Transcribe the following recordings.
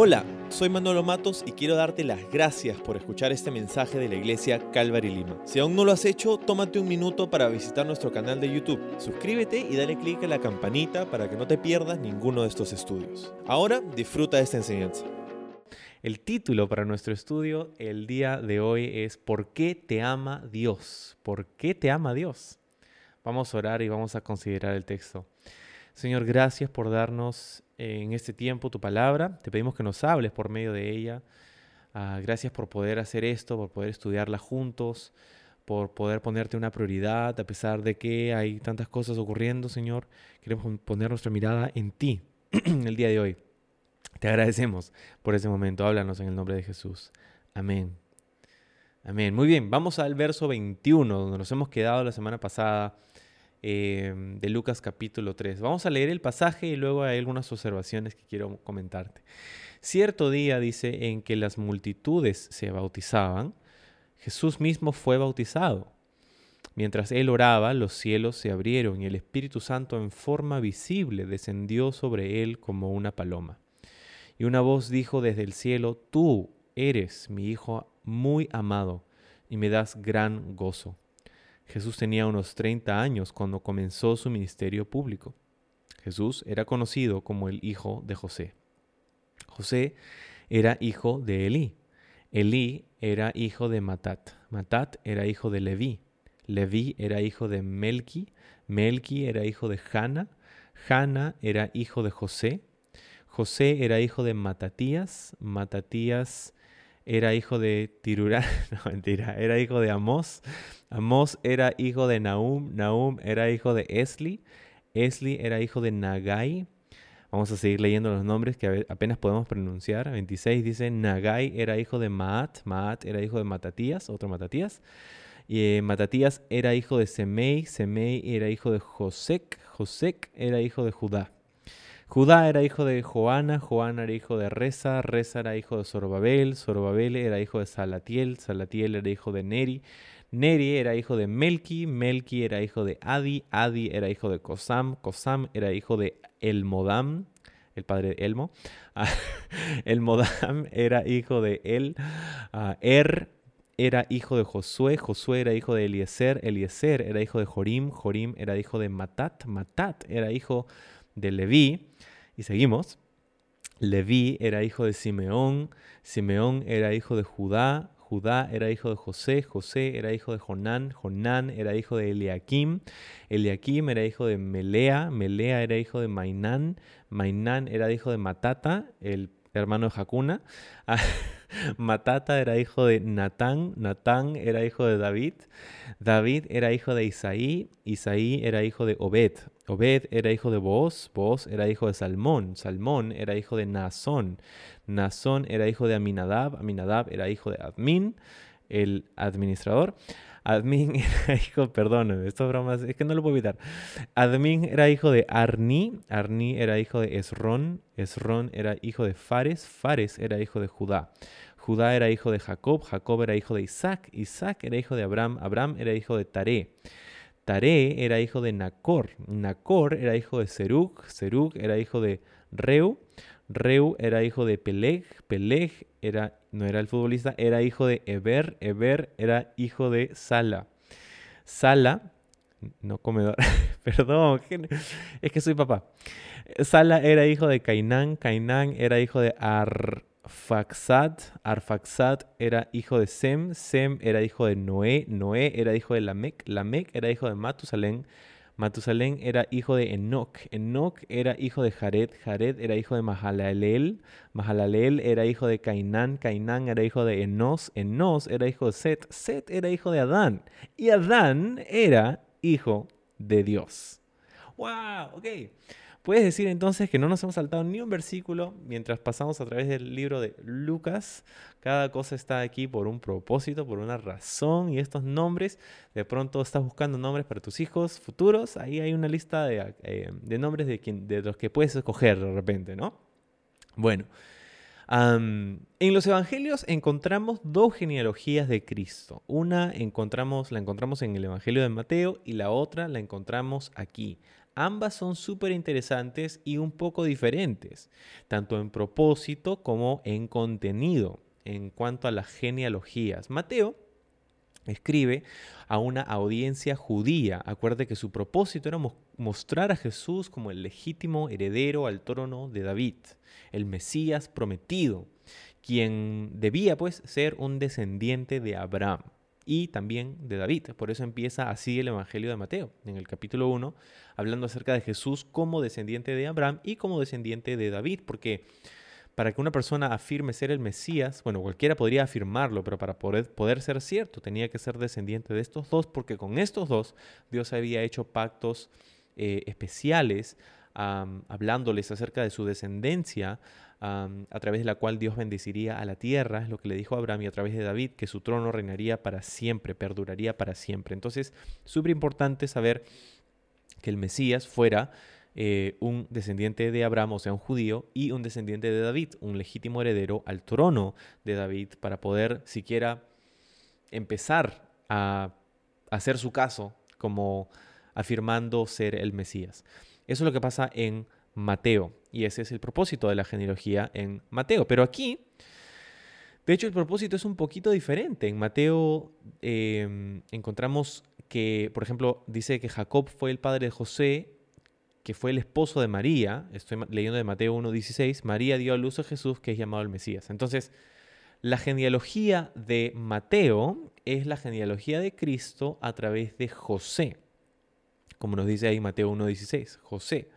Hola, soy Manolo Matos y quiero darte las gracias por escuchar este mensaje de la iglesia Calvary Lima. Si aún no lo has hecho, tómate un minuto para visitar nuestro canal de YouTube. Suscríbete y dale clic a la campanita para que no te pierdas ninguno de estos estudios. Ahora disfruta de esta enseñanza. El título para nuestro estudio el día de hoy es ¿Por qué te ama Dios? ¿Por qué te ama Dios? Vamos a orar y vamos a considerar el texto. Señor, gracias por darnos en este tiempo tu palabra. Te pedimos que nos hables por medio de ella. Ah, gracias por poder hacer esto, por poder estudiarla juntos, por poder ponerte una prioridad a pesar de que hay tantas cosas ocurriendo, Señor. Queremos poner nuestra mirada en ti el día de hoy. Te agradecemos por ese momento. Háblanos en el nombre de Jesús. Amén. Amén. Muy bien, vamos al verso 21, donde nos hemos quedado la semana pasada. Em, de Lucas capítulo 3. Vamos a leer el pasaje y luego hay algunas observaciones que quiero comentarte. Cierto día dice en que las multitudes se bautizaban, Jesús mismo fue bautizado. Mientras él oraba, los cielos se abrieron y el Espíritu Santo en forma visible descendió sobre él como una paloma. Y una voz dijo desde el cielo, Tú eres mi Hijo muy amado y me das gran gozo. Jesús tenía unos 30 años cuando comenzó su ministerio público. Jesús era conocido como el hijo de José. José era hijo de Elí. Elí era hijo de Matat. Matat era hijo de Leví. Leví era hijo de Melki. Melki era hijo de Hanna. Hanna era hijo de José. José era hijo de Matatías. Matatías era hijo de Tirurá, no mentira, era hijo de Amós, Amós era hijo de Nahum, Nahum era hijo de Esli, Esli era hijo de Nagai. Vamos a seguir leyendo los nombres que apenas podemos pronunciar. 26 dice, Nagai era hijo de Maat, Maat era hijo de Matatías, otro Matatías. Y eh, Matatías era hijo de Semei, Semei era hijo de Josec, Josec era hijo de Judá. Judá era hijo de Joana, Joana era hijo de Reza, Reza era hijo de Zorobabel, Zorobabel era hijo de Salatiel, Salatiel era hijo de Neri, Neri era hijo de Melki, Melki era hijo de Adi, Adi era hijo de Kosam, Kosam era hijo de Elmodam, el padre de Elmo, Elmodam era hijo de El, ah, Er era hijo de Josué, Josué era hijo de Eliezer, Eliezer era hijo de Jorim, Jorim era hijo de Matat, Matat era hijo de Leví. Y seguimos. Leví era hijo de Simeón, Simeón era hijo de Judá, Judá era hijo de José, José era hijo de Jonán, Jonán era hijo de Eliakim, Eliakim era hijo de Melea, Melea era hijo de Mainán, Mainán era hijo de Matata, el hermano de Jacuna, Matata era hijo de Natán, Natán era hijo de David, David era hijo de Isaí, Isaí era hijo de Obed, Obed era hijo de Boaz, Boaz era hijo de Salmón, Salmón era hijo de Nazón, Nazón era hijo de Aminadab, Aminadab era hijo de Admin, el administrador. Admin era hijo, perdón, esto bromas, es que no lo puedo evitar. Admin era hijo de Arni, Arni era hijo de Esrón, Esrón era hijo de Fares, Fares era hijo de Judá. Judá era hijo de Jacob, Jacob era hijo de Isaac, Isaac era hijo de Abraham, Abraham era hijo de Taré. Taré era hijo de Nacor, Nacor era hijo de Serug, Serug era hijo de Reu, Reu era hijo de Peleg, Peleg era, no era el futbolista, era hijo de Eber, Eber era hijo de Sala. Sala, no comedor, perdón, es que soy papá. Sala era hijo de Cainán, Cainán era hijo de Ar, Arfaxad, Arfaxad era hijo de Sem, Sem era hijo de Noé, Noé era hijo de Lamec, Lamec era hijo de Matusalén, Matusalén era hijo de Enoch, Enoch era hijo de Jared, Jared era hijo de Mahalalel, Mahalalel era hijo de Cainán, Cainán era hijo de Enos, Enos era hijo de Set, Set era hijo de Adán, y Adán era hijo de Dios. ¡Wow! Ok. Puedes decir entonces que no nos hemos saltado ni un versículo mientras pasamos a través del libro de Lucas. Cada cosa está aquí por un propósito, por una razón. Y estos nombres, de pronto estás buscando nombres para tus hijos futuros. Ahí hay una lista de, eh, nombres de, de los que puedes escoger de repente, ¿no? Bueno. en los evangelios encontramos dos genealogías de Cristo. Una encontramos, la encontramos en el Evangelio de Mateo y la otra la encontramos aquí ambas son súper interesantes y un poco diferentes, tanto en propósito como en contenido, en cuanto a las genealogías. Mateo escribe a una audiencia judía. Acuerde que su propósito era mostrar a Jesús como el legítimo heredero al trono de David, el Mesías prometido, quien debía pues ser un descendiente de Abraham y también de David. Por eso empieza así el Evangelio de Mateo, en el capítulo 1, hablando acerca de Jesús como descendiente de Abraham y como descendiente de David, porque para que una persona afirme ser el Mesías, bueno, cualquiera podría afirmarlo, pero para poder, poder ser cierto tenía que ser descendiente de estos dos, porque con estos dos Dios había hecho pactos eh, especiales, hablándoles acerca de su descendencia, a través de la cual Dios bendeciría a la tierra, es lo que le dijo Abraham, y a través de David, que su trono reinaría para siempre, perduraría para siempre. Entonces, súper importante saber que el Mesías fuera eh, un descendiente de Abraham, o sea, un judío, y un descendiente de David, un legítimo heredero al trono de David, para poder siquiera empezar a hacer su caso como afirmando ser el Mesías. Eso es lo que pasa en Mateo, y ese es el propósito de la genealogía en Mateo. Pero aquí, de hecho, el propósito es un poquito diferente. En Mateo em, encontramos que, por ejemplo, dice que Jacob fue el padre de José que fue el esposo de María, estoy leyendo de Mateo 1.16, María dio a luz a Jesús, que es llamado el Mesías. Entonces, la genealogía de Mateo es la genealogía de Cristo a través de José, como nos dice ahí Mateo 1.16, José.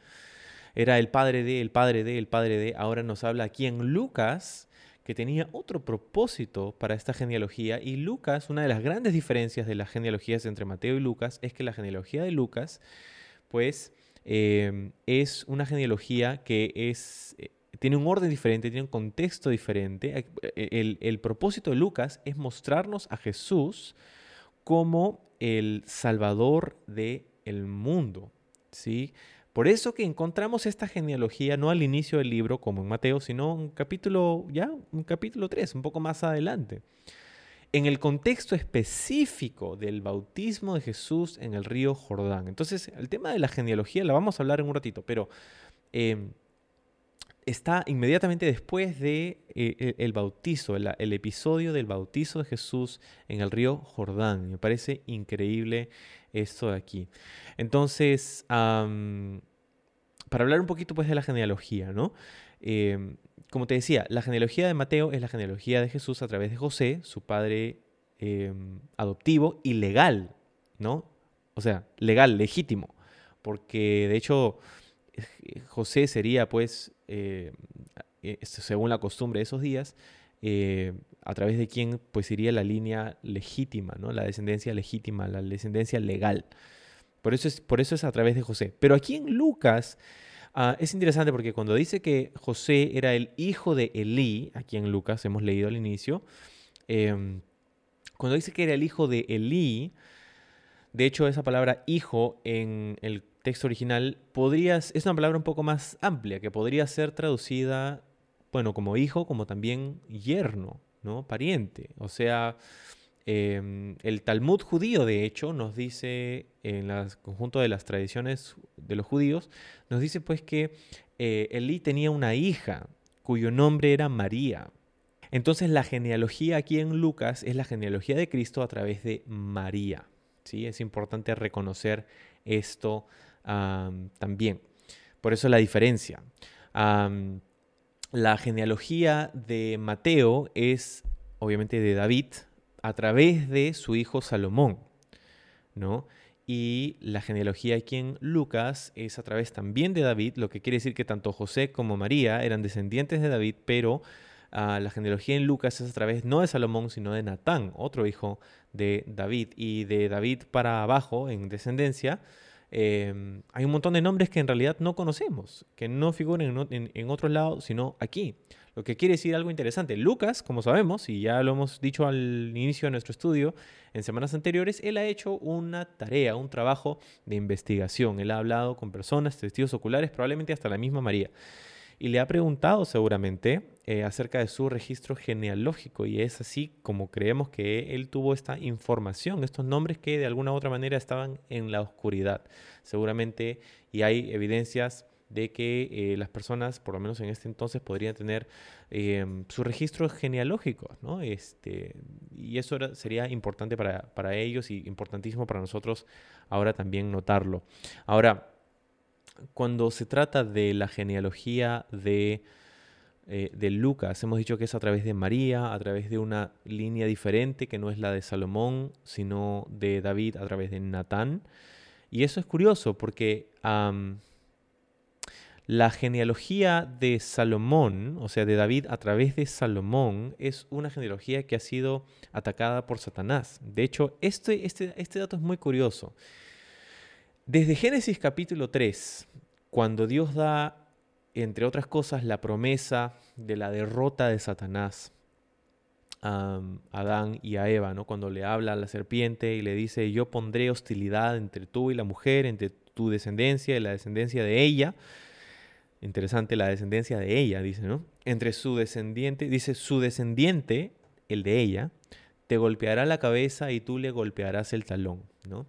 Era el padre de, el padre de, el padre de. Ahora nos habla aquí en Lucas que tenía otro propósito para esta genealogía. Y Lucas, una de las grandes diferencias de las genealogías entre Mateo y Lucas es que la genealogía de Lucas, pues, Em, es una genealogía que es, eh, tiene un orden diferente, tiene un contexto diferente. El, el propósito de Lucas es mostrarnos a Jesús como el Salvador del el mundo. ¿sí? Por eso que encontramos esta genealogía no al inicio del libro como en Mateo, sino en capítulo ya, un capítulo 3, un poco más adelante en el contexto específico del bautismo de Jesús en el río Jordán. Entonces, el tema de la genealogía la vamos a hablar en un ratito, pero em, está inmediatamente después de eh, el bautizo, el, episodio del bautizo de Jesús en el río Jordán. Me parece increíble esto de aquí. Entonces, para hablar un poquito pues de la genealogía, ¿no? Em, como te decía, la genealogía de Mateo es la genealogía de Jesús a través de José, su padre em, adoptivo y legal, ¿no? O sea, legal, legítimo, porque de hecho José sería, pues, eh, eh, según la costumbre de esos días, eh, a través de quien pues iría la línea legítima, ¿no? La descendencia legítima, la descendencia legal. Por eso es, por eso es a través de José. Pero aquí en Lucas Ah, es interesante porque cuando dice que José era el hijo de Elí, aquí en Lucas hemos leído al inicio, em, cuando dice que era el hijo de Elí, de hecho esa palabra hijo en el texto original podría, es una palabra un poco más amplia, que podría ser traducida, bueno, como hijo, como también yerno, ¿no? Pariente. O sea, Em, el Talmud judío, de hecho, nos dice, en el conjunto de las tradiciones de los judíos, nos dice pues que eh, Elí tenía una hija cuyo nombre era María. Entonces la genealogía aquí en Lucas es la genealogía de Cristo a través de María. ¿sí? Es importante reconocer esto también. Por eso la diferencia. la genealogía de Mateo es obviamente de David, a través de su hijo Salomón, ¿no? Y la genealogía aquí en Lucas es a través también de David, lo que quiere decir que tanto José como María eran descendientes de David, pero ah, la genealogía en Lucas es a través no de Salomón, sino de Natán, otro hijo de David. Y de David para abajo, en descendencia, em, hay un montón de nombres que en realidad no conocemos, que no figuran en, en otros lados, sino aquí. Lo que quiere decir algo interesante. Lucas, como sabemos, y ya lo hemos dicho al inicio de nuestro estudio, en semanas anteriores, él ha hecho una tarea, un trabajo de investigación. Él ha hablado con personas, testigos oculares, probablemente hasta la misma María. Y le ha preguntado seguramente eh, acerca de su registro genealógico y es así como creemos que él tuvo esta información, estos nombres que de alguna u otra manera estaban en la oscuridad. Seguramente y hay evidencias de que eh, las personas, por lo menos en este entonces, podrían tener eh, sus registros genealógicos, ¿no? Este, y eso sería importante para, para, ellos y importantísimo para nosotros ahora también notarlo. Ahora, cuando se trata de la genealogía de, eh, de Lucas, hemos dicho que es a través de María, a través de una línea diferente que no es la de Salomón, sino de David a través de Natán. Y eso es curioso porque la genealogía de Salomón, o sea, de David a través de Salomón, es una genealogía que ha sido atacada por Satanás. De hecho, este, este, este dato es muy curioso. Desde Génesis capítulo 3, cuando Dios da, entre otras cosas, la promesa de la derrota de Satanás a Adán y a Eva, ¿no? cuando le habla a la serpiente y le dice, yo pondré hostilidad entre tú y la mujer, entre tu descendencia y la descendencia de ella, Interesante la descendencia de ella, dice, ¿no? Entre su descendiente, dice, su descendiente, el de ella, te golpeará la cabeza y tú le golpearás el talón, ¿no?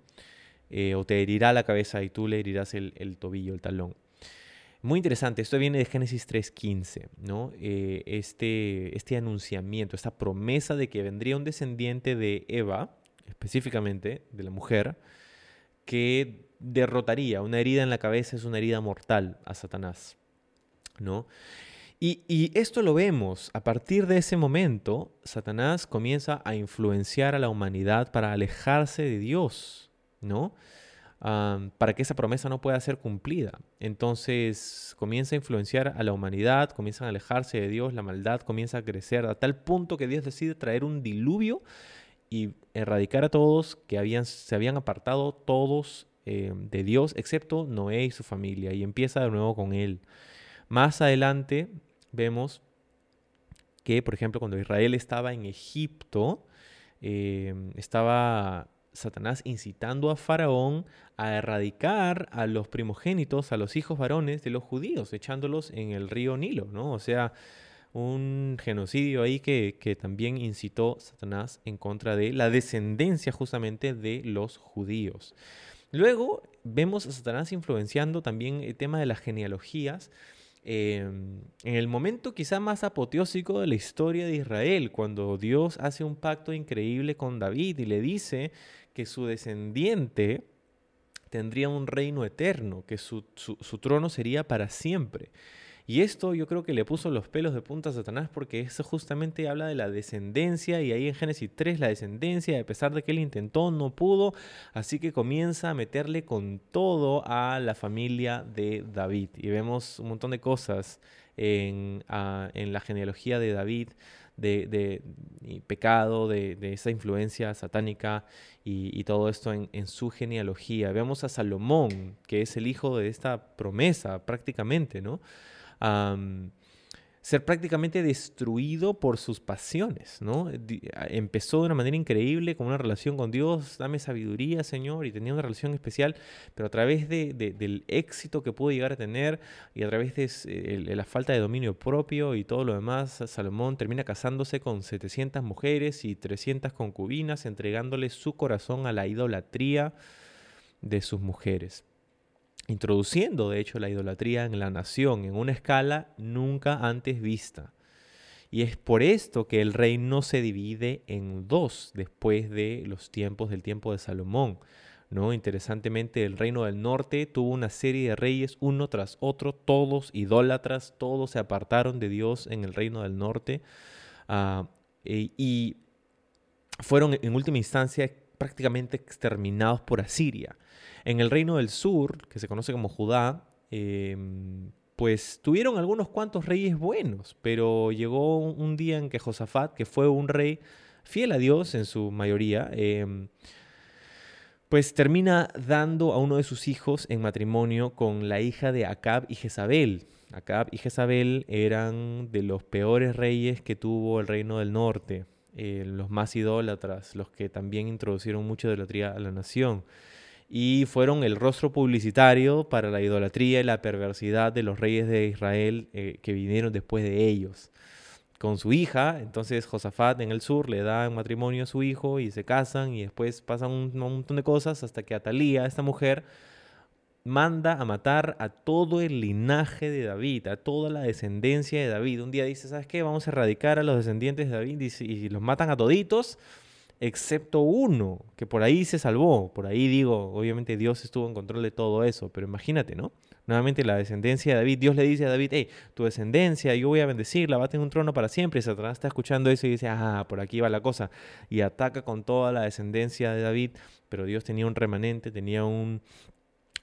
Eh, o te herirá la cabeza y tú le herirás el, tobillo, el talón. Muy interesante, esto viene de Génesis 3.15, ¿no? Eh, este, este anunciamiento, esta promesa de que vendría un descendiente de Eva, específicamente de la mujer, que derrotaría, una herida en la cabeza es una herida mortal a Satanás. ¿no? Y, esto lo vemos, a partir de ese momento, Satanás comienza a influenciar a la humanidad para alejarse de Dios, ¿no? para que esa promesa no pueda ser cumplida. Entonces comienza a influenciar a la humanidad, comienzan a alejarse de Dios, la maldad comienza a crecer a tal punto que Dios decide traer un diluvio y erradicar a todos que habían, se habían apartado todos eh, de Dios, excepto Noé y su familia, y empieza de nuevo con él. Más adelante vemos que, por ejemplo, cuando Israel estaba en Egipto, em, estaba Satanás incitando a Faraón a erradicar a los primogénitos, a los hijos varones de los judíos, echándolos en el río Nilo, ¿no? O sea, un genocidio ahí que, que, también incitó Satanás en contra de la descendencia justamente de los judíos. Luego vemos a Satanás influenciando también el tema de las genealogías Em, en el momento quizá más apoteósico de la historia de Israel, cuando Dios hace un pacto increíble con David y le dice que su descendiente tendría un reino eterno, que su trono sería para siempre. Y esto yo creo que le puso los pelos de punta a Satanás porque eso justamente habla de la descendencia y ahí en Génesis 3 la descendencia, a pesar de que él intentó, no pudo, así que comienza a meterle con todo a la familia de David. Y vemos un montón de cosas en, ah, la genealogía de David. De, pecado, de, esa influencia satánica y, todo esto en, en, su genealogía. Vemos a Salomón, que es el hijo de esta promesa prácticamente, ¿no? Ser prácticamente destruido por sus pasiones, ¿no? Empezó de una manera increíble con una relación con Dios, dame sabiduría, Señor, y tenía una relación especial, pero a través de, del éxito que pudo llegar a tener y a través de la falta de dominio propio y todo lo demás, Salomón termina casándose con 700 mujeres y 300 concubinas, entregándole su corazón a la idolatría de sus mujeres introduciendo de hecho la idolatría en la nación en una escala nunca antes vista. Y es por esto que el reino se divide en dos después de los tiempos del tiempo de Salomón. ¿no? Interesantemente, el reino del norte tuvo una serie de reyes uno tras otro, todos idólatras, todos se apartaron de Dios en el reino del norte ah, y fueron en última instancia prácticamente exterminados por Asiria. En el reino del sur, que se conoce como Judá, em, pues tuvieron algunos cuantos reyes buenos, pero llegó un día en que Josafat, que fue un rey fiel a Dios en su mayoría, em, pues termina dando a uno de sus hijos en matrimonio con la hija de Acab y Jezabel. Acab y Jezabel eran de los peores reyes que tuvo el reino del norte, eh, los más idólatras, los que también introducieron mucha idolatría a la nación. y fueron el rostro publicitario para la idolatría y la perversidad de los reyes de Israel eh, que vinieron después de ellos. Con su hija, entonces Josafat en el sur le da en matrimonio a su hijo y se casan y después pasan un, montón de cosas hasta que Atalía, esta mujer, manda a matar a todo el linaje de David, a toda la descendencia de David. Un día dice, ¿sabes qué? Vamos a erradicar a los descendientes de David y, los matan a toditos excepto uno, que por ahí se salvó. Por ahí digo, obviamente Dios estuvo en control de todo eso, pero imagínate, ¿no? Nuevamente la descendencia de David, Dios le dice a David, hey, tu descendencia, yo voy a bendecirla, va a tener un trono para siempre. Y Satanás está escuchando eso y dice, ah, por aquí va la cosa. Y ataca con toda la descendencia de David, pero Dios tenía un remanente, tenía un,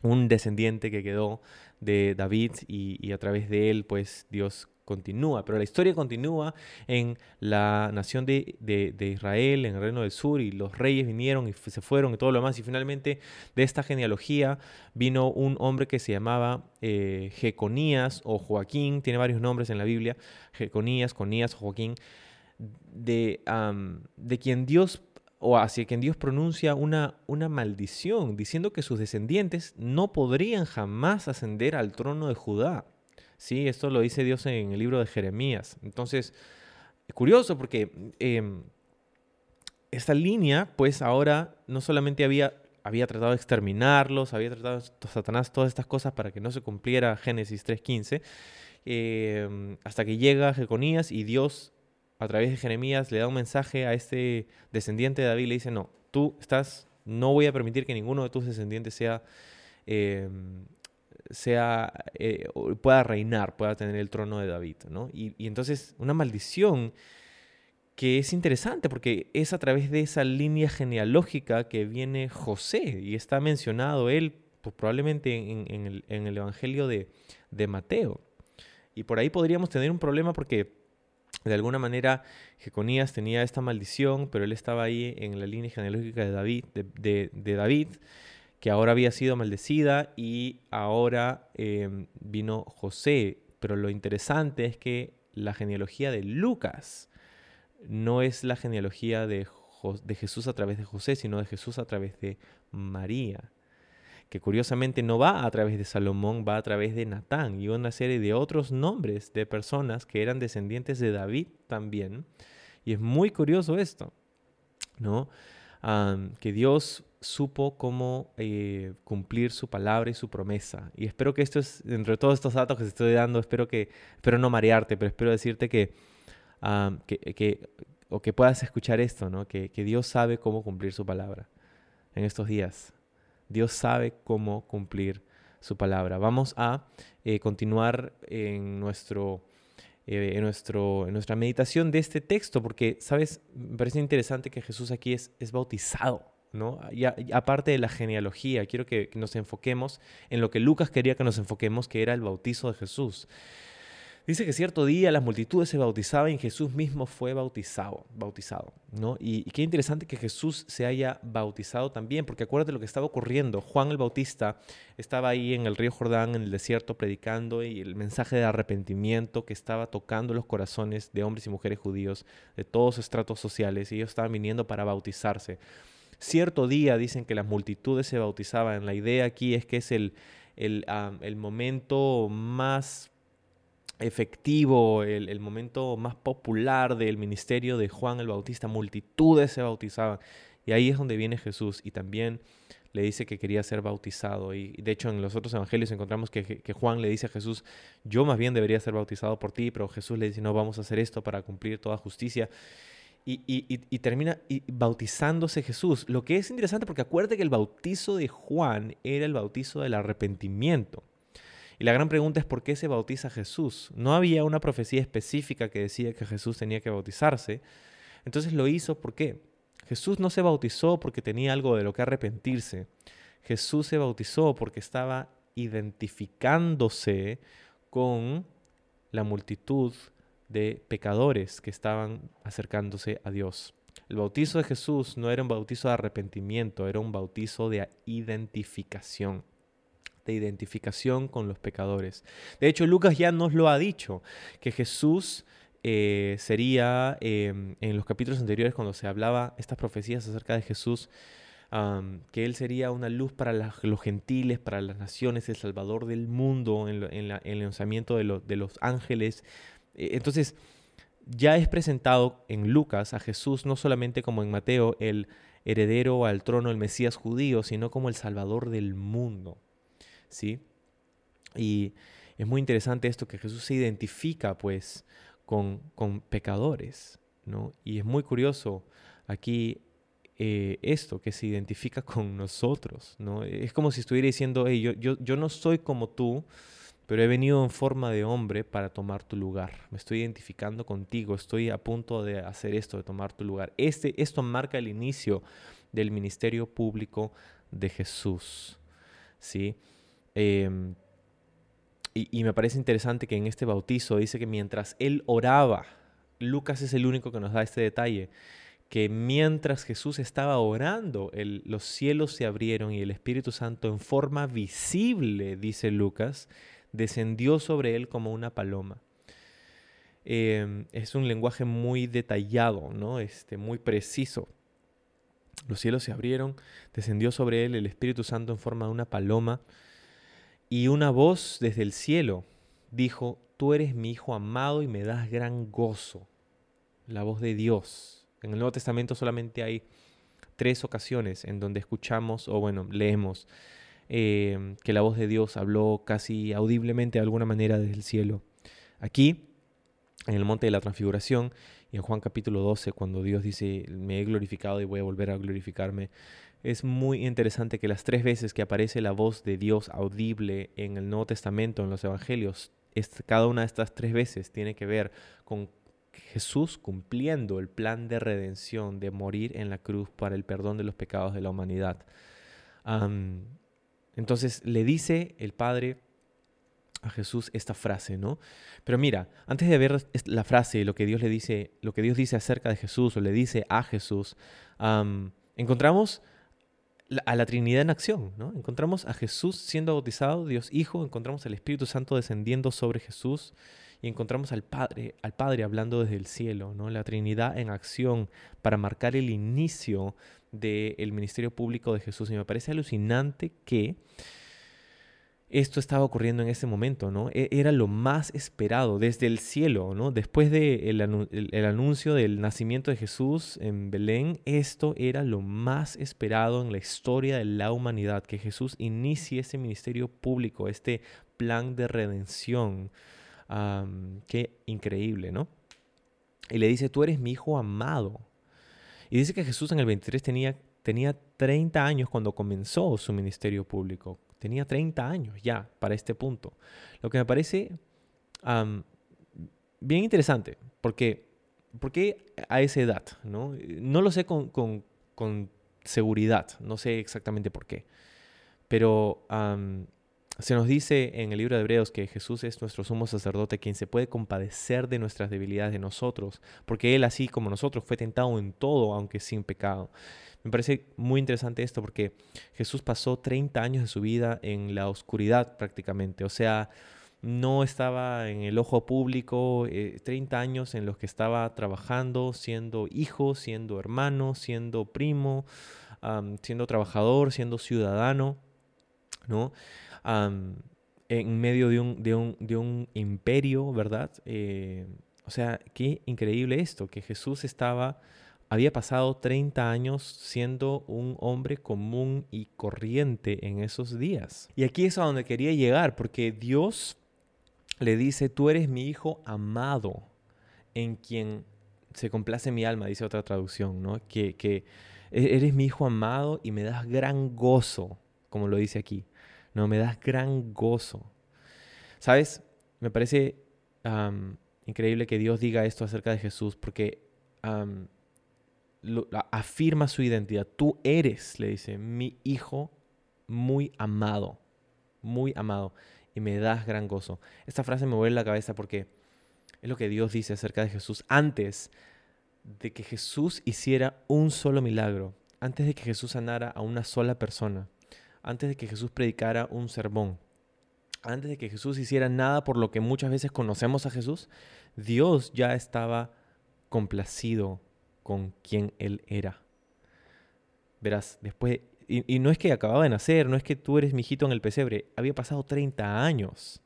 un descendiente que quedó de David y, a través de él, pues Dios continúa, pero la historia continúa en la nación de, Israel, en el reino del sur, y los reyes vinieron y se fueron y todo lo demás, y finalmente de esta genealogía vino un hombre que se llamaba eh, Jeconías o Joaquín, tiene varios nombres en la Biblia, Jeconías, Conías, Joaquín, de, de quien Dios o hacia quien Dios pronuncia una, una maldición, diciendo que sus descendientes no podrían jamás ascender al trono de Judá. Sí, esto lo dice Dios en el libro de Jeremías. Entonces, es curioso porque em, esta línea, pues ahora no solamente había, había tratado de exterminarlos, había tratado Satanás todas estas cosas para que no se cumpliera Génesis 3.15, em, hasta que llega Jeconías y Dios a través de Jeremías le da un mensaje a este descendiente de David, le dice, no, tú estás, no voy a permitir que ninguno de tus descendientes sea em, sea, eh, pueda reinar, pueda tener el trono de David, ¿no? Y, entonces una maldición que es interesante porque es a través de esa línea genealógica que viene José y está mencionado él pues, probablemente en, el, Evangelio de Mateo. Y por ahí podríamos tener un problema porque de alguna manera Jeconías tenía esta maldición, pero él estaba ahí en la línea genealógica de David, de, de David que ahora había sido maldecida y ahora em, vino José. Pero lo interesante es que la genealogía de Lucas no es la genealogía de, de Jesús a través de José, sino de Jesús a través de María que curiosamente no va a través de Salomón, va a través de Natán y una serie de otros nombres de personas que eran descendientes de David también. Y es muy curioso esto, ¿no? que Dios supo cómo eh, cumplir su palabra y su promesa. Y espero que esto es, entre todos estos datos que te estoy dando, espero que, espero no marearte, pero espero decirte que, que, o que puedas escuchar esto, ¿no? Que, Dios sabe cómo cumplir su palabra en estos días. Dios sabe cómo cumplir su palabra. Vamos a eh, continuar en nuestro eh, en, nuestro, en nuestra meditación de este texto, porque, ¿sabes? Me parece interesante que Jesús aquí es, es bautizado. ¿no? Y, aparte de la genealogía, quiero que, nos enfoquemos en lo que Lucas quería que nos enfoquemos, que era el bautizo de Jesús. Dice que cierto día las multitudes se bautizaban y Jesús mismo fue bautizado, bautizado, ¿no? Y, qué interesante que Jesús se haya bautizado también, porque acuérdate lo que estaba ocurriendo. Juan el Bautista estaba ahí en el río Jordán, en el desierto, predicando y el mensaje de arrepentimiento que estaba tocando los corazones de hombres y mujeres judíos de todos estratos sociales y ellos estaban viniendo para bautizarse. Cierto día dicen que las multitudes se bautizaban. La idea aquí es que es el, el, el momento más efectivo, el, el, momento más popular del ministerio de Juan el Bautista. Multitudes se bautizaban. Y ahí es donde viene Jesús y también le dice que quería ser bautizado. Y de hecho en los otros evangelios encontramos que, que, Juan le dice a Jesús, yo más bien debería ser bautizado por ti, pero Jesús le dice, no, vamos a hacer esto para cumplir toda justicia y, termina bautizándose Jesús. Lo que es interesante porque acuérdate que el bautizo de Juan era el bautizo del arrepentimiento. Y la gran pregunta es por qué se bautiza Jesús. No había una profecía específica que decía que Jesús tenía que bautizarse. Entonces lo hizo ¿por qué? Jesús no se bautizó porque tenía algo de lo que arrepentirse. Jesús se bautizó porque estaba identificándose con la multitud de pecadores que estaban acercándose a Dios. El bautizo de Jesús no era un bautizo de arrepentimiento, era un bautizo de identificación, de identificación con los pecadores. De hecho, Lucas ya nos lo ha dicho, que Jesús eh, sería, em, en los capítulos anteriores, cuando se hablaba estas profecías acerca de Jesús, que Él sería una luz para los gentiles, para las naciones, el Salvador del mundo, en, el lanzamiento de, de los ángeles. E, entonces, ya es presentado en Lucas a Jesús no solamente como en Mateo el heredero al trono, el Mesías judío, sino como el Salvador del mundo. ¿Sí? Y es muy interesante esto que Jesús se identifica pues con, con pecadores, ¿no? Y es muy curioso aquí eh, esto, que se identifica con nosotros, ¿no? Es como si estuviera diciendo, hey, yo, yo, yo no soy como tú, pero he venido en forma de hombre para tomar tu lugar. Me estoy identificando contigo, estoy a punto de hacer esto, de tomar tu lugar. Este, esto marca el inicio del ministerio público de Jesús. ¿sí? Em, y, me parece interesante que en este bautizo dice que mientras él oraba, Lucas es el único que nos da este detalle, que mientras Jesús estaba orando, los cielos se abrieron y el Espíritu Santo en forma visible, dice Lucas, descendió sobre él como una paloma. Em, es un lenguaje muy detallado, ¿no? este, muy preciso. Los cielos se abrieron, descendió sobre él el Espíritu Santo en forma de una paloma, y una voz desde el cielo dijo, tú eres mi Hijo amado y me das gran gozo. La voz de Dios. En el Nuevo Testamento solamente hay tres ocasiones en donde escuchamos o bueno, leemos Em, que la voz de Dios habló casi audiblemente de alguna manera desde el cielo. Aquí, en el monte de la transfiguración, y en Juan capítulo 12, cuando Dios dice, me he glorificado y voy a volver a glorificarme, es muy interesante que las tres veces que aparece la voz de Dios audible en el Nuevo Testamento, en los Evangelios, cada una de estas tres veces tiene que ver con Jesús cumpliendo el plan de redención, de morir en la cruz para el perdón de los pecados de la humanidad. Entonces le dice el Padre a Jesús esta frase, ¿no? Pero mira, antes de ver la frase, lo que Dios le dice, lo que Dios dice acerca de Jesús o le dice a Jesús, encontramos a la Trinidad en acción, ¿no? Encontramos a Jesús siendo bautizado, Dios Hijo, encontramos al Espíritu Santo descendiendo sobre Jesús y encontramos al Padre, al Padre hablando desde el cielo, ¿no? La Trinidad en acción para marcar el inicio del ministerio público de Jesús. Y me parece alucinante que esto estaba ocurriendo en ese momento, ¿no? E, era lo más esperado desde el cielo, ¿no? Después del de el, anuncio del nacimiento de Jesús en Belén, esto era lo más esperado en la historia de la humanidad, que Jesús inicie ese ministerio público, este plan de redención. qué increíble, ¿no? Y le dice, tú eres mi hijo amado. Y dice que Jesús en el 23 tenía, tenía 30 años cuando comenzó su ministerio público. Tenía 30 años ya para este punto. Lo que me parece bien interesante, porque ¿por qué a esa edad? No, no lo sé con, con, seguridad, no sé exactamente por qué. Pero se nos dice en el libro de Hebreos que Jesús es nuestro sumo sacerdote, quien se puede compadecer de nuestras debilidades de nosotros, porque Él, así como nosotros, fue tentado en todo, aunque sin pecado. Me parece muy interesante esto porque Jesús pasó 30 años de su vida en la oscuridad prácticamente, o sea, no estaba en el ojo público, 30 eh, años en los que estaba trabajando, siendo hijo, siendo hermano, siendo primo, siendo trabajador, siendo ciudadano, ¿no? en medio de un, de un, de un imperio, ¿verdad? Eh, o sea, qué increíble esto, que Jesús estaba, había pasado 30 años siendo un hombre común y corriente en esos días. Y aquí es a donde quería llegar, porque Dios le dice, tú eres mi hijo amado, en quien se complace mi alma, dice otra traducción, ¿no? Que, que e-, eres mi hijo amado y me das gran gozo, como lo dice aquí. No, me das gran gozo. ¿Sabes? Me parece increíble que Dios diga esto acerca de Jesús porque afirma su identidad. Tú eres, le dice, mi hijo muy amado, muy amado, y me das gran gozo. Esta frase me vuelve la cabeza porque es lo que Dios dice acerca de Jesús antes de que Jesús hiciera un solo milagro, antes de que Jesús sanara a una sola persona antes de que Jesús predicara un sermón, antes de que Jesús hiciera nada por lo que muchas veces conocemos a Jesús, Dios ya estaba complacido con quien Él era. Verás, después, y, no es que acababa de nacer, no es que tú eres mi hijito en el pesebre, había pasado 30 años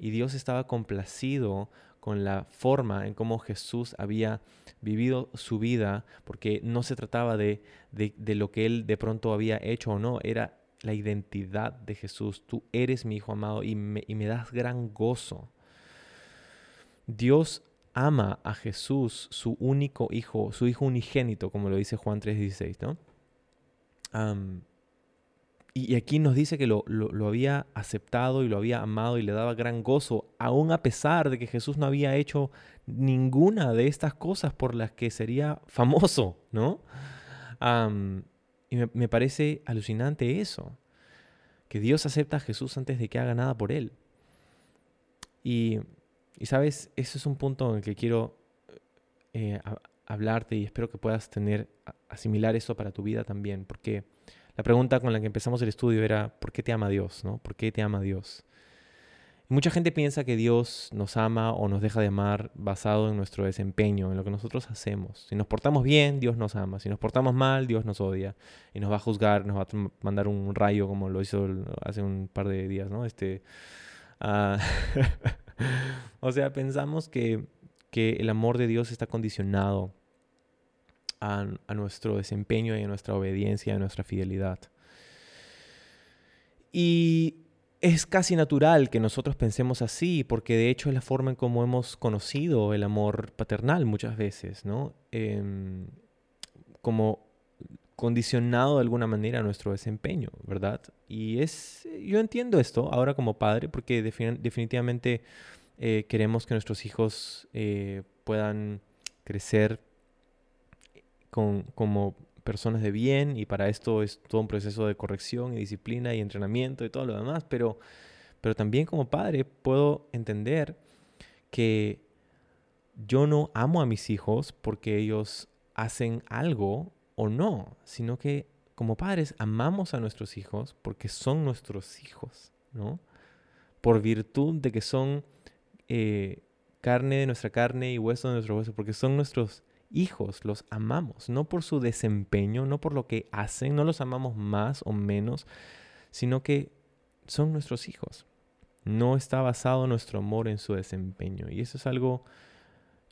y Dios estaba complacido con la forma en cómo Jesús había vivido su vida, porque no se trataba de, de, lo que él de pronto había hecho o no, era la identidad de Jesús. Tú eres mi hijo amado y me, y me das gran gozo. Dios ama a Jesús, su único hijo, su hijo unigénito, como lo dice Juan 3:16, ¿no? y aquí nos dice que lo, había aceptado y lo había amado y le daba gran gozo, aún a pesar de que Jesús no había hecho ninguna de estas cosas por las que sería famoso, ¿no? y me, me, parece alucinante eso, que Dios acepta a Jesús antes de que haga nada por él. Y y sabes, ese es un punto en el que quiero eh, hablarte y espero que puedas tener, asimilar eso para tu vida también, porque la pregunta con la que empezamos el estudio era, ¿por qué te ama Dios? ¿no? ¿Por qué te ama Dios? mucha gente piensa que Dios nos ama o nos deja de amar basado en nuestro desempeño, en lo que nosotros hacemos. Si nos portamos bien, Dios nos ama. Si nos portamos mal, Dios nos odia. Y nos va a juzgar, nos va a mandar un rayo como lo hizo hace un par de días, ¿no? Este... Uh, o sea, pensamos que, el amor de Dios está condicionado a, nuestro desempeño y a nuestra obediencia, a nuestra fidelidad. Y es casi natural que nosotros pensemos así, porque de hecho es la forma en cómo hemos conocido el amor paternal muchas veces, ¿no? Em, como condicionado de alguna manera a nuestro desempeño, ¿verdad? Y es, yo entiendo esto ahora como padre, porque definitivamente eh, queremos que nuestros hijos eh, puedan crecer con, como personas de bien y para esto es todo un proceso de corrección y disciplina y entrenamiento y todo lo demás, pero, pero también como padre puedo entender que yo no amo a mis hijos porque ellos hacen algo o no, sino que como padres amamos a nuestros hijos porque son nuestros hijos, ¿no? Por virtud de que son eh, carne de nuestra carne y hueso de nuestro hueso, porque son nuestros hijos, los amamos, no por su desempeño, no por lo que hacen, no los amamos más o menos, sino que son nuestros hijos. No está basado nuestro amor en su desempeño. Y eso es algo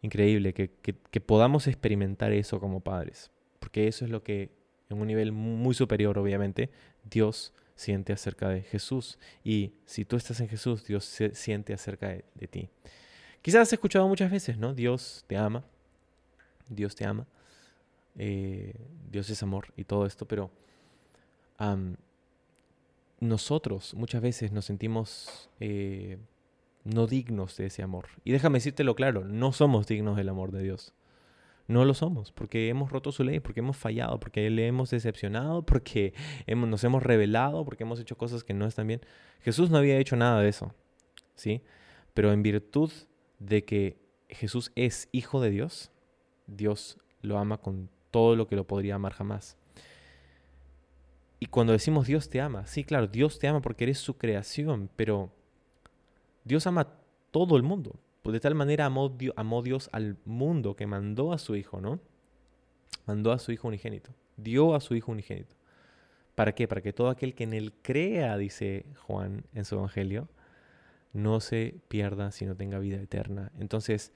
increíble, que, que podamos experimentar eso como padres porque eso es lo que en un nivel muy superior, obviamente, Dios siente acerca de Jesús. Y si tú estás en Jesús, Dios se siente acerca de, ti. Quizás has escuchado muchas veces, ¿no? Dios te ama, Dios te ama, eh, Dios es amor y todo esto, pero nosotros muchas veces nos sentimos eh, no dignos de ese amor. Y déjame decírtelo claro, no somos dignos del amor de Dios. No lo somos, porque hemos roto su ley, porque hemos fallado, porque le hemos decepcionado, porque nos hemos revelado, porque hemos hecho cosas que no están bien. Jesús no había hecho nada de eso, ¿sí? Pero en virtud de que Jesús es hijo de Dios, Dios lo ama con todo lo que lo podría amar jamás. Y cuando decimos Dios te ama, sí, claro, Dios te ama porque eres su creación, pero Dios ama todo el mundo. Pues de tal manera amó, Dios al mundo que mandó a su Hijo, ¿no? Mandó a su Hijo unigénito. Dio a su Hijo unigénito. ¿Para qué? Para que todo aquel que en él crea, dice Juan en su Evangelio, no se pierda, sino tenga vida eterna. Entonces,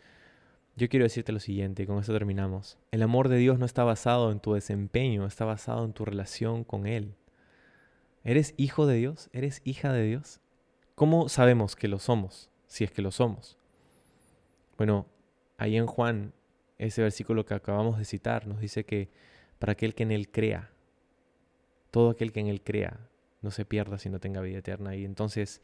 yo quiero decirte lo siguiente, y con esto terminamos. El amor de Dios no está basado en tu desempeño, está basado en tu relación con Él. ¿Eres hijo de Dios? ¿Eres hija de Dios? ¿Cómo sabemos que lo somos? Si es que lo somos. Bueno, ahí en Juan, ese versículo que acabamos de citar, nos dice que para aquel que en Él crea, todo aquel que en Él crea, no se pierda sino tenga vida eterna. Y entonces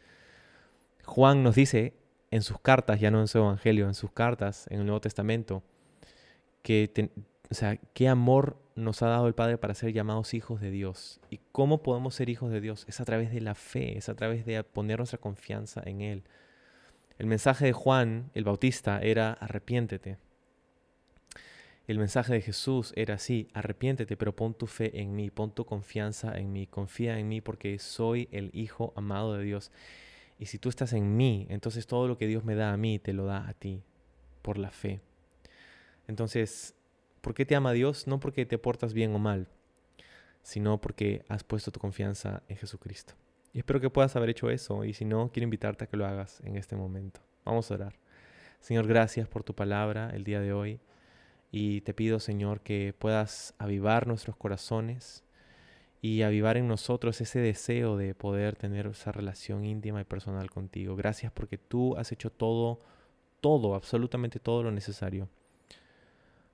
Juan nos dice en sus cartas, ya no en su Evangelio, en sus cartas en el Nuevo Testamento, que, o sea, qué amor nos ha dado el Padre para ser llamados hijos de Dios. ¿Y cómo podemos ser hijos de Dios? Es a través de la fe, es a través de poner nuestra confianza en Él. El mensaje de Juan, el Bautista, era arrepiéntete. El mensaje de Jesús era así, arrepiéntete, pero pon tu fe en mí, pon tu confianza en mí, confía en mí porque soy el Hijo amado de Dios. Y si tú estás en mí, entonces todo lo que Dios me da a mí, te lo da a ti, por la fe. Entonces, ¿por qué te ama Dios? No porque te portas bien o mal, sino porque has puesto tu confianza en Jesucristo. Y espero que puedas haber hecho eso, y si no, quiero invitarte a que lo hagas en este momento. Vamos a orar. Señor, gracias por tu palabra el día de hoy, y te pido, Señor, que puedas avivar nuestros corazones y avivar en nosotros ese deseo de poder tener esa relación íntima y personal contigo. Gracias porque tú has hecho todo, todo, absolutamente todo lo necesario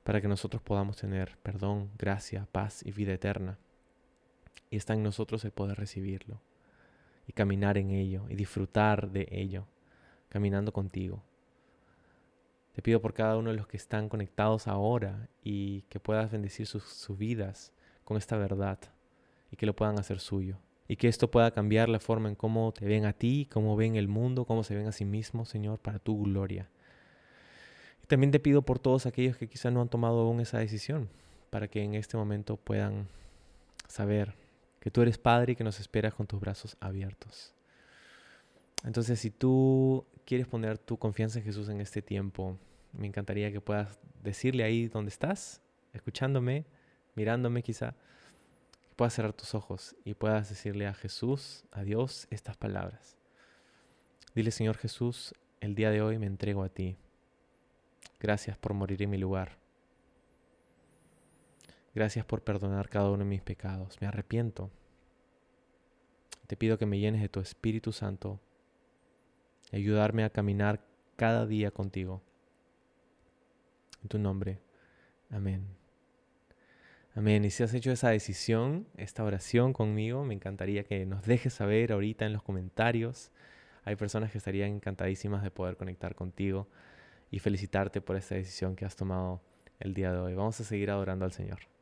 para que nosotros podamos tener perdón, gracia, paz y vida eterna. Y está en nosotros el poder recibirlo y caminar en ello y disfrutar de ello, caminando contigo. Te pido por cada uno de los que están conectados ahora y que puedas bendecir sus, vidas con esta verdad y que lo puedan hacer suyo. Y que esto pueda cambiar la forma en cómo te ven a ti, cómo ven el mundo, cómo se ven a sí mismos, Señor, para tu gloria. Y también te pido por todos aquellos que quizás no han tomado aún esa decisión, para que en este momento puedan saber que tú eres Padre y que nos esperas con tus brazos abiertos. Entonces, si tú quieres poner tu confianza en Jesús en este tiempo, me encantaría que puedas decirle ahí donde estás, escuchándome, mirándome quizá, puedas cerrar tus ojos y puedas decirle a Jesús, a Dios, estas palabras. Dile, Señor Jesús, el día de hoy me entrego a ti. Gracias por morir en mi lugar. Gracias por perdonar cada uno de mis pecados. Me arrepiento. Te pido que me llenes de tu Espíritu Santo y ayudarme a caminar cada día contigo. En tu nombre. Amén. Amén. Y si has hecho esa decisión, esta oración conmigo, me encantaría que nos dejes saber ahorita en los comentarios. Hay personas que estarían encantadísimas de poder conectar contigo y felicitarte por esta decisión que has tomado el día de hoy. Vamos a seguir adorando al Señor.